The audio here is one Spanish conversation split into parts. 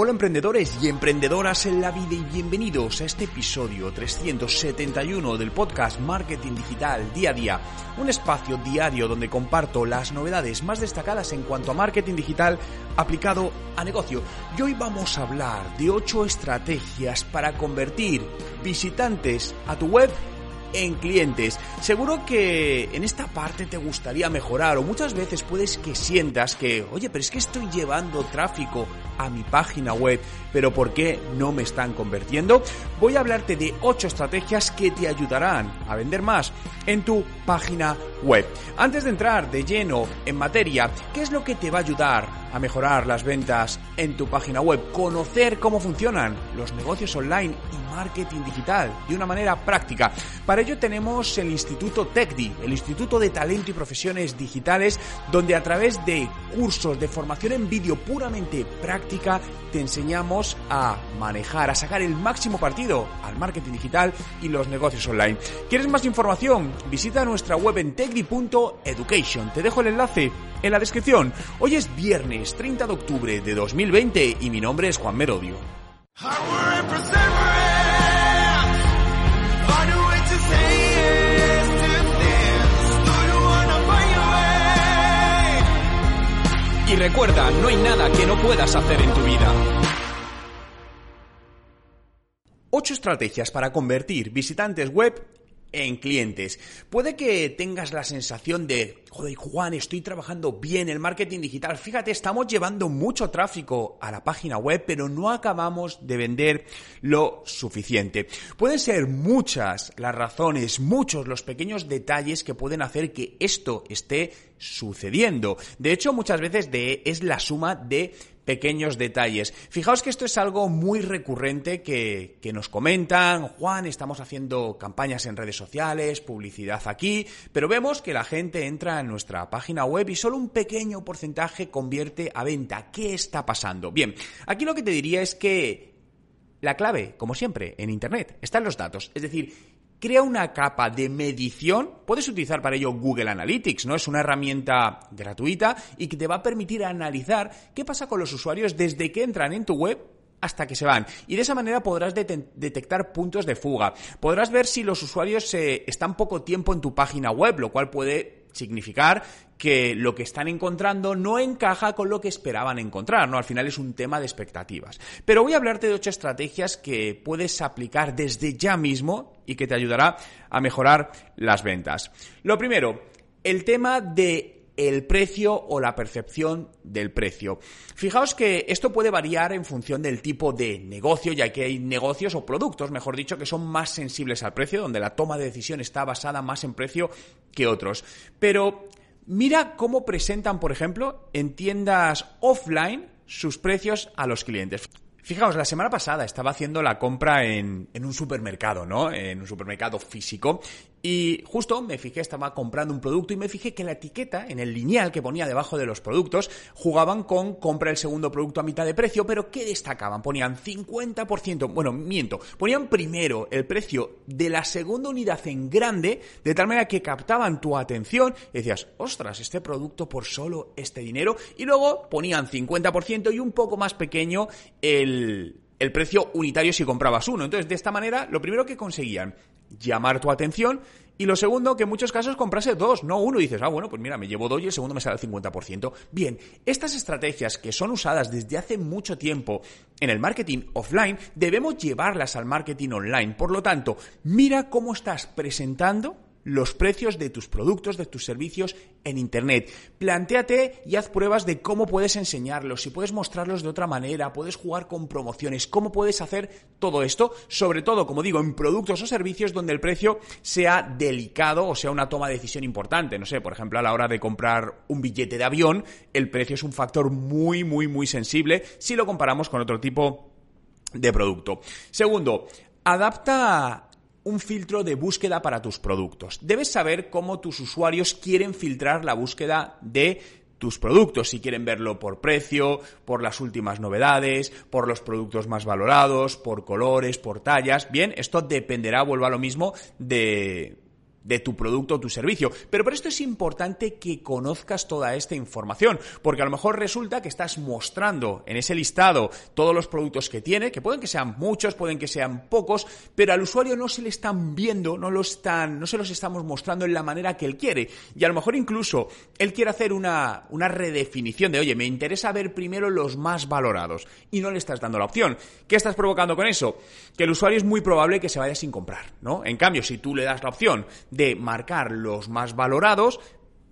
Hola emprendedores y emprendedoras en la vida y bienvenidos a este episodio 371 del podcast Marketing Digital Día a Día, un espacio diario donde comparto las novedades más destacadas en cuanto a marketing digital aplicado a negocio. Y hoy vamos a hablar de 8 estrategias para convertir visitantes a tu web en clientes. Seguro que en esta parte te gustaría mejorar o muchas veces puedes que sientas que, oye, pero es que estoy llevando tráfico a mi página web, pero ¿por qué no me están convirtiendo? Voy a hablarte de 8 estrategias que te ayudarán a vender más en tu página web. Antes de entrar de lleno en materia, ¿qué es lo que te va a ayudar a mejorar las ventas en tu página web? Conocer cómo funcionan los negocios online marketing digital de una manera práctica. Para ello tenemos el Instituto TECDI, el Instituto de Talento y Profesiones Digitales, donde a través de cursos de formación en vídeo puramente práctica te enseñamos a manejar, a sacar el máximo partido al marketing digital y los negocios online. ¿Quieres más información? Visita nuestra web en tecdi.education. Te dejo el enlace en la descripción. Hoy es viernes 30 de octubre de 2020 y mi nombre es Juan Merodio. Y recuerda, no hay nada que no puedas hacer en tu vida. 8 estrategias para convertir visitantes web en clientes. Puede que tengas la sensación de, joder, Juan, estoy trabajando bien el marketing digital. Fíjate, estamos llevando mucho tráfico a la página web, pero no acabamos de vender lo suficiente. Pueden ser muchas las razones, muchos los pequeños detalles que pueden hacer que esto esté sucediendo. De hecho, muchas veces de, es la suma de pequeños detalles. Fijaos que esto es algo muy recurrente que, nos comentan, Juan, estamos haciendo campañas en redes sociales, publicidad aquí, pero vemos que la gente entra en nuestra página web y solo un pequeño porcentaje convierte a venta. ¿Qué está pasando? Bien, aquí lo que te diría es que la clave, como siempre, en Internet, está en los datos. Es decir, crea una capa de medición. Puedes utilizar para ello Google Analytics, ¿no? Es una herramienta gratuita y que te va a permitir analizar qué pasa con los usuarios desde que entran en tu web hasta que se van. Y de esa manera podrás detectar puntos de fuga. Podrás ver si los usuarios eh, están poco tiempo en tu página web, lo cual puede significar que lo que están encontrando no encaja con lo que esperaban encontrar, ¿no? Al final es un tema de expectativas. Pero voy a hablarte de ocho estrategias que puedes aplicar desde ya mismo y que te ayudará a mejorar las ventas. Lo primero, el tema de el precio o la percepción del precio. Fijaos que esto puede variar en función del tipo de negocio, ya que hay negocios o productos, mejor dicho, que son más sensibles al precio, donde la toma de decisión está basada más en precio que otros. Pero mira cómo presentan, por ejemplo, en tiendas offline sus precios a los clientes. Fijaos, la semana pasada estaba haciendo la compra en, en, un supermercado, ¿no? En un supermercado físico. Y justo me fijé, estaba comprando un producto y me fijé que la etiqueta, en el lineal que ponía debajo de los productos, jugaban con compra el segundo producto a mitad de precio, pero ¿qué destacaban? Ponían 50%, bueno, miento, ponían primero el precio de la segunda unidad en grande, de tal manera que captaban tu atención y decías, ostras, este producto por solo este dinero, y luego ponían 50% y un poco más pequeño el el, precio unitario si comprabas uno. Entonces, de esta manera, lo primero que conseguían, llamar tu atención y lo segundo, que en muchos casos comprase dos, no uno, y dices, ah, bueno, pues mira, me llevo dos y el segundo me sale al 50%. Bien, estas estrategias que son usadas desde hace mucho tiempo en el marketing offline, debemos llevarlas al marketing online. Por lo tanto, mira cómo estás presentando los precios de tus productos, de tus servicios en Internet. Plantéate y haz pruebas de cómo puedes enseñarlos, si puedes mostrarlos de otra manera, puedes jugar con promociones, cómo puedes hacer todo esto, sobre todo, como digo, en productos o servicios donde el precio sea delicado o sea una toma de decisión importante. No sé, por ejemplo, a la hora de comprar un billete de avión, el precio es un factor muy, muy, muy sensible si lo comparamos con otro tipo de producto. Segundo, adapta un filtro de búsqueda para tus productos. Debes saber cómo tus usuarios quieren filtrar la búsqueda de tus productos, si quieren verlo por precio, por las últimas novedades, por los productos más valorados, por colores, por tallas. Bien, esto dependerá, vuelvo a lo mismo, de, de tu producto o tu servicio. Pero por esto es importante que conozcas toda esta información, porque a lo mejor resulta que estás mostrando en ese listado todos los productos que tiene, que pueden que sean muchos, pueden que sean pocos, pero al usuario no se le están viendo, no están, no se los estamos mostrando en la manera que él quiere. Y a lo mejor incluso él quiere hacer una, una redefinición de, oye, me interesa ver primero los más valorados y no le estás dando la opción. ¿Qué estás provocando con eso? Que el usuario es muy probable que se vaya sin comprar, ¿no? En cambio, si tú le das la opción de marcar los más valorados,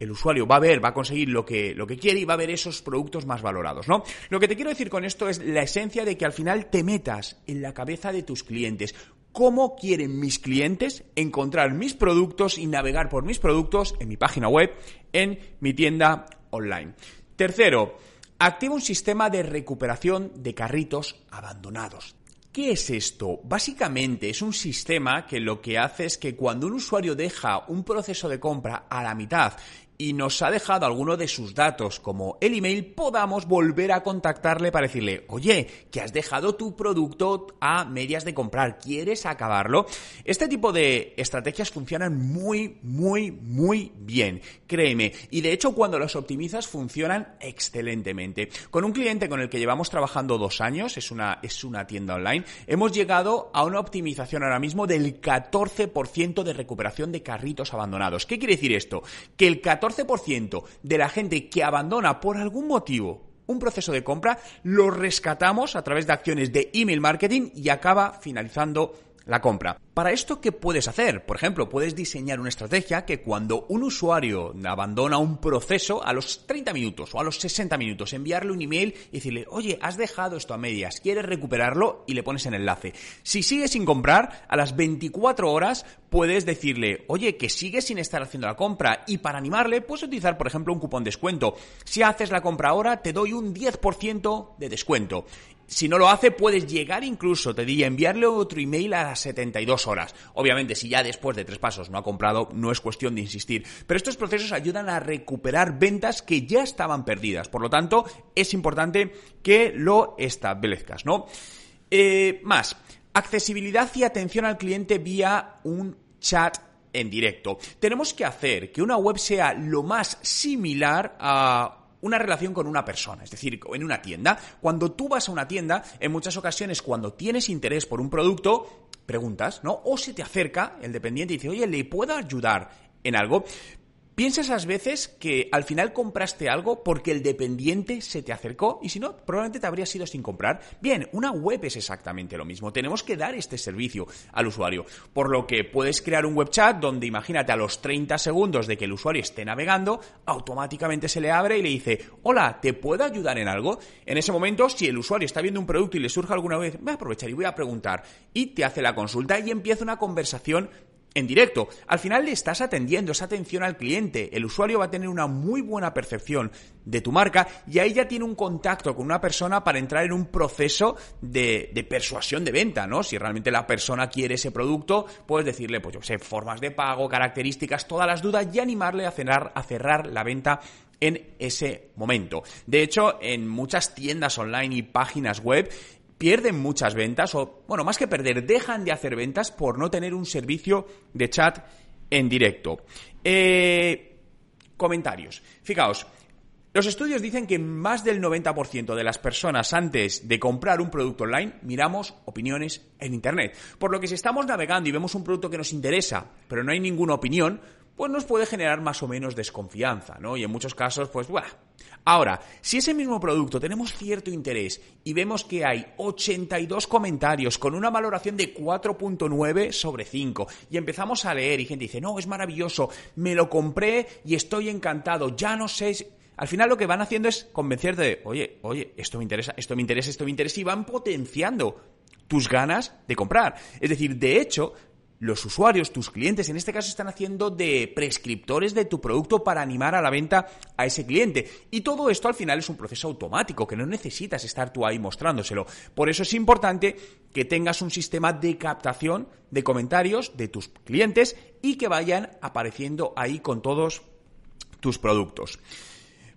el usuario va a ver, va a conseguir lo que, lo que quiere y va a ver esos productos más valorados, ¿no? Lo que te quiero decir con esto es la esencia de que al final te metas en la cabeza de tus clientes. ¿Cómo quieren mis clientes encontrar mis productos y navegar por mis productos en mi página web, en mi tienda online? Tercero, activa un sistema de recuperación de carritos abandonados. ¿Qué es esto? Básicamente es un sistema que lo que hace es que cuando un usuario deja un proceso de compra a la mitad y nos ha dejado alguno de sus datos, como el email, podamos volver a contactarle para decirle, oye, que has dejado tu producto a medias de comprar, ¿quieres acabarlo? Este tipo de estrategias funcionan muy, muy, muy bien, créeme. Y de hecho, cuando las optimizas, funcionan excelentemente. Con un cliente con el que llevamos trabajando dos años, es una, es una tienda online, hemos llegado a una optimización ahora mismo del 14% de recuperación de carritos abandonados. ¿Qué quiere decir esto? Que el 14 14% de la gente que abandona por algún motivo un proceso de compra, lo rescatamos a través de acciones de email marketing y acaba finalizando la compra. Para esto, ¿qué puedes hacer? Por ejemplo, puedes diseñar una estrategia que cuando un usuario abandona un proceso, a los 30 minutos o a los 60 minutos, enviarle un email y decirle, oye, has dejado esto a medias, ¿quieres recuperarlo? Y le pones el enlace. Si sigue sin comprar, a las 24 horas puedes decirle, oye, que sigue sin estar haciendo la compra y para animarle puedes utilizar, por ejemplo, un cupón descuento. Si haces la compra ahora, te doy un 10% de descuento. Si no lo hace, puedes llegar incluso, te diría, enviarle otro email a las 72 horas. Obviamente, si ya después de tres pasos no ha comprado, no es cuestión de insistir. Pero estos procesos ayudan a recuperar ventas que ya estaban perdidas. Por lo tanto, es importante que lo establezcas, ¿no? Eh, más, accesibilidad y atención al cliente vía un chat en directo. Tenemos que hacer que una web sea lo más similar a una relación con una persona, es decir, en una tienda. Cuando tú vas a una tienda, en muchas ocasiones, cuando tienes interés por un producto, preguntas, ¿no? O se te acerca el dependiente y dice, oye, ¿le puedo ayudar en algo? Piensa esas veces que al final compraste algo porque el dependiente se te acercó y si no, probablemente te habrías ido sin comprar. Bien, una web es exactamente lo mismo. Tenemos que dar este servicio al usuario. Por lo que puedes crear un web chat donde imagínate a los 30 segundos de que el usuario esté navegando, automáticamente se le abre y le dice, hola, ¿te puedo ayudar en algo? En ese momento, si el usuario está viendo un producto y le surge alguna vez, voy a aprovechar y voy a preguntar y te hace la consulta y empieza una conversación en directo. Al final le estás atendiendo esa atención al cliente. El usuario va a tener una muy buena percepción de tu marca y ahí ya tiene un contacto con una persona para entrar en un proceso de, persuasión de venta, ¿no? Si realmente la persona quiere ese producto, puedes decirle, pues yo sé, formas de pago, características, todas las dudas y animarle a cerrar, a cerrar la venta en ese momento. De hecho, en muchas tiendas online y páginas web pierden muchas ventas o, bueno, más que perder, dejan de hacer ventas por no tener un servicio de chat en directo. Eh, comentarios. Fijaos, los estudios dicen que más del 90% de las personas antes de comprar un producto online miramos opiniones en Internet. Por lo que si estamos navegando y vemos un producto que nos interesa, pero no hay ninguna opinión, pues nos puede generar más o menos desconfianza, ¿no? Y en muchos casos, pues, ¡buah! Ahora, si ese mismo producto tenemos cierto interés y vemos que hay 82 comentarios con una valoración de 4.9 sobre 5 y empezamos a leer y gente dice, no, es maravilloso, me lo compré y estoy encantado, ya no sé... Al final lo que van haciendo es convencerte de, oye, oye, esto me interesa, esto me interesa, esto me interesa y van potenciando tus ganas de comprar. Es decir, de hecho, los usuarios, tus clientes, en este caso están haciendo de prescriptores de tu producto para animar a la venta a ese cliente. Y todo esto al final es un proceso automático, que no necesitas estar tú ahí mostrándoselo. Por eso es importante que tengas un sistema de captación de comentarios de tus clientes y que vayan apareciendo ahí con todos tus productos.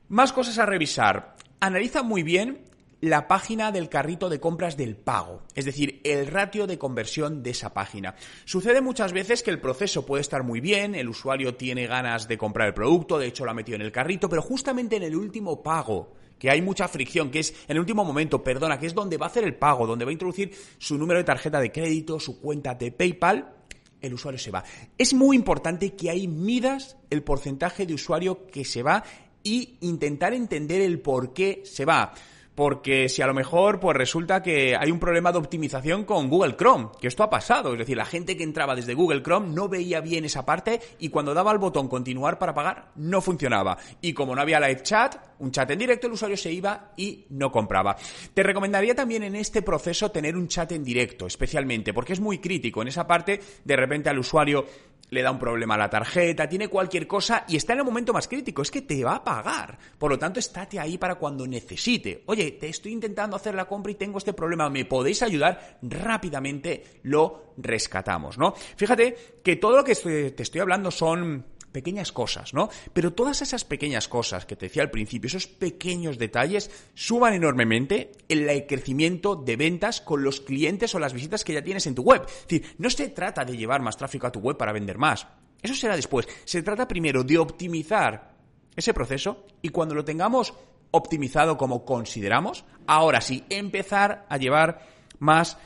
Más cosas a revisar. Analiza muy bien la página del carrito de compras del pago, es decir, el ratio de conversión de esa página. Sucede muchas veces que el proceso puede estar muy bien, el usuario tiene ganas de comprar el producto, de hecho lo ha metido en el carrito, pero justamente en el último pago, que hay mucha fricción, que es en el último momento, perdona, que es donde va a hacer el pago, donde va a introducir su número de tarjeta de crédito, su cuenta de PayPal, el usuario se va. Es muy importante que ahí midas el porcentaje de usuario que se va y intentar entender el por qué se va porque si a lo mejor pues resulta que hay un problema de optimización con Google Chrome, que esto ha pasado, es decir, la gente que entraba desde Google Chrome no veía bien esa parte y cuando daba el botón continuar para pagar no funcionaba. Y como no había live chat, un chat en directo, el usuario se iba y no compraba. Te recomendaría también en este proceso tener un chat en directo, especialmente, porque es muy crítico. En esa parte, de repente al usuario le da un problema a la tarjeta, tiene cualquier cosa y está en el momento más crítico, es que te va a pagar. Por lo tanto, estate ahí para cuando necesite. Oye, te estoy intentando hacer la compra y tengo este problema, ¿me podéis ayudar? Rápidamente lo rescatamos, ¿no? Fíjate que todo lo que te estoy hablando son pequeñas cosas, ¿no? Pero todas esas pequeñas cosas que te decía al principio, esos pequeños detalles, suban enormemente el crecimiento de ventas con los clientes o las visitas que ya tienes en tu web. Es decir, no se trata de llevar más tráfico a tu web para vender más. Eso será después. Se trata primero de optimizar ese proceso y cuando lo tengamos optimizado como consideramos, ahora sí, empezar a llevar más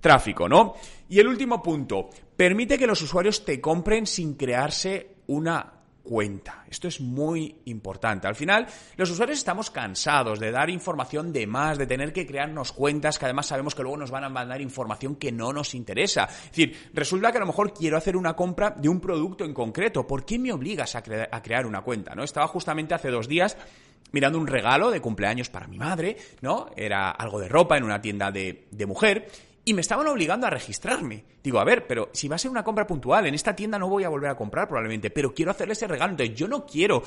tráfico, ¿no? Y el último punto, permite que los usuarios te compren sin crearse una cuenta. Esto es muy importante. Al final, los usuarios estamos cansados de dar información de más, de tener que crearnos cuentas que además sabemos que luego nos van a mandar información que no nos interesa. Es decir, resulta que a lo mejor quiero hacer una compra de un producto en concreto. ¿Por qué me obligas a, crear una cuenta? ¿no? Estaba justamente hace dos días mirando un regalo de cumpleaños para mi madre, ¿no? Era algo de ropa en una tienda de, de mujer y me estaban obligando a registrarme. Digo, a ver, pero si va a ser una compra puntual, en esta tienda no voy a volver a comprar probablemente, pero quiero hacerle ese regalo. Entonces yo no quiero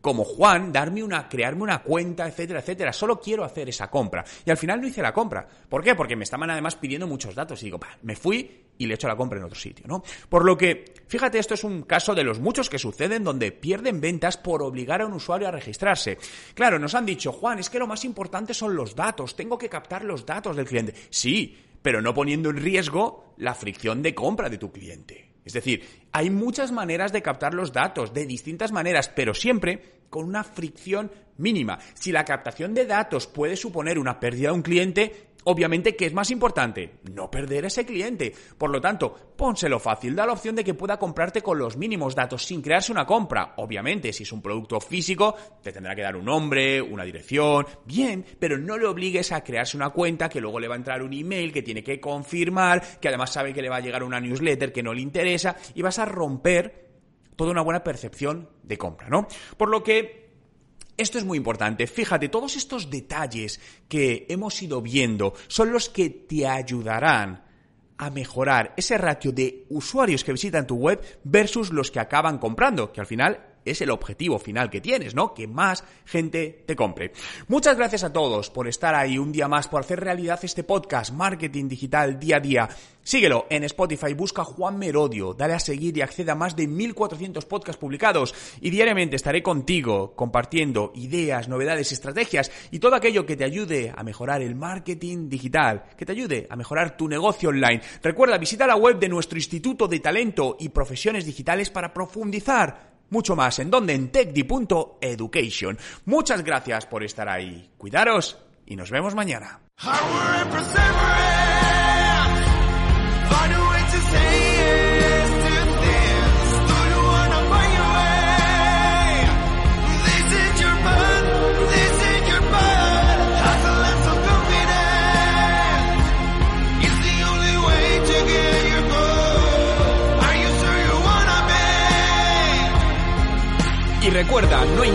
como Juan, darme una, crearme una cuenta, etcétera, etcétera. Solo quiero hacer esa compra. Y al final no hice la compra. ¿Por qué? Porque me estaban además pidiendo muchos datos. Y digo, me fui y le he hecho la compra en otro sitio, ¿no? Por lo que, fíjate, esto es un caso de los muchos que suceden donde pierden ventas por obligar a un usuario a registrarse. Claro, nos han dicho, Juan, es que lo más importante son los datos. Tengo que captar los datos del cliente. Sí, pero no poniendo en riesgo la fricción de compra de tu cliente. Es decir, hay muchas maneras de captar los datos, de distintas maneras, pero siempre con una fricción mínima. Si la captación de datos puede suponer una pérdida de un cliente, Obviamente, ¿qué es más importante? No perder ese cliente. Por lo tanto, pónselo fácil, da la opción de que pueda comprarte con los mínimos datos sin crearse una compra. Obviamente, si es un producto físico, te tendrá que dar un nombre, una dirección, bien, pero no le obligues a crearse una cuenta que luego le va a entrar un email que tiene que confirmar, que además sabe que le va a llegar una newsletter que no le interesa y vas a romper toda una buena percepción de compra, ¿no? Por lo que esto es muy importante. Fíjate, todos estos detalles que hemos ido viendo son los que te ayudarán a mejorar ese ratio de usuarios que visitan tu web versus los que acaban comprando, que al final es el objetivo final que tienes, ¿no? Que más gente te compre. Muchas gracias a todos por estar ahí un día más, por hacer realidad este podcast, Marketing Digital Día a Día. Síguelo en Spotify, busca Juan Merodio, dale a seguir y acceda a más de 1400 podcasts publicados y diariamente estaré contigo compartiendo ideas, novedades, estrategias y todo aquello que te ayude a mejorar el marketing digital, que te ayude a mejorar tu negocio online. Recuerda, visita la web de nuestro Instituto de Talento y Profesiones Digitales para profundizar mucho más. ¿En donde En techdi.education. Muchas gracias por estar ahí. Cuidaros y nos vemos mañana.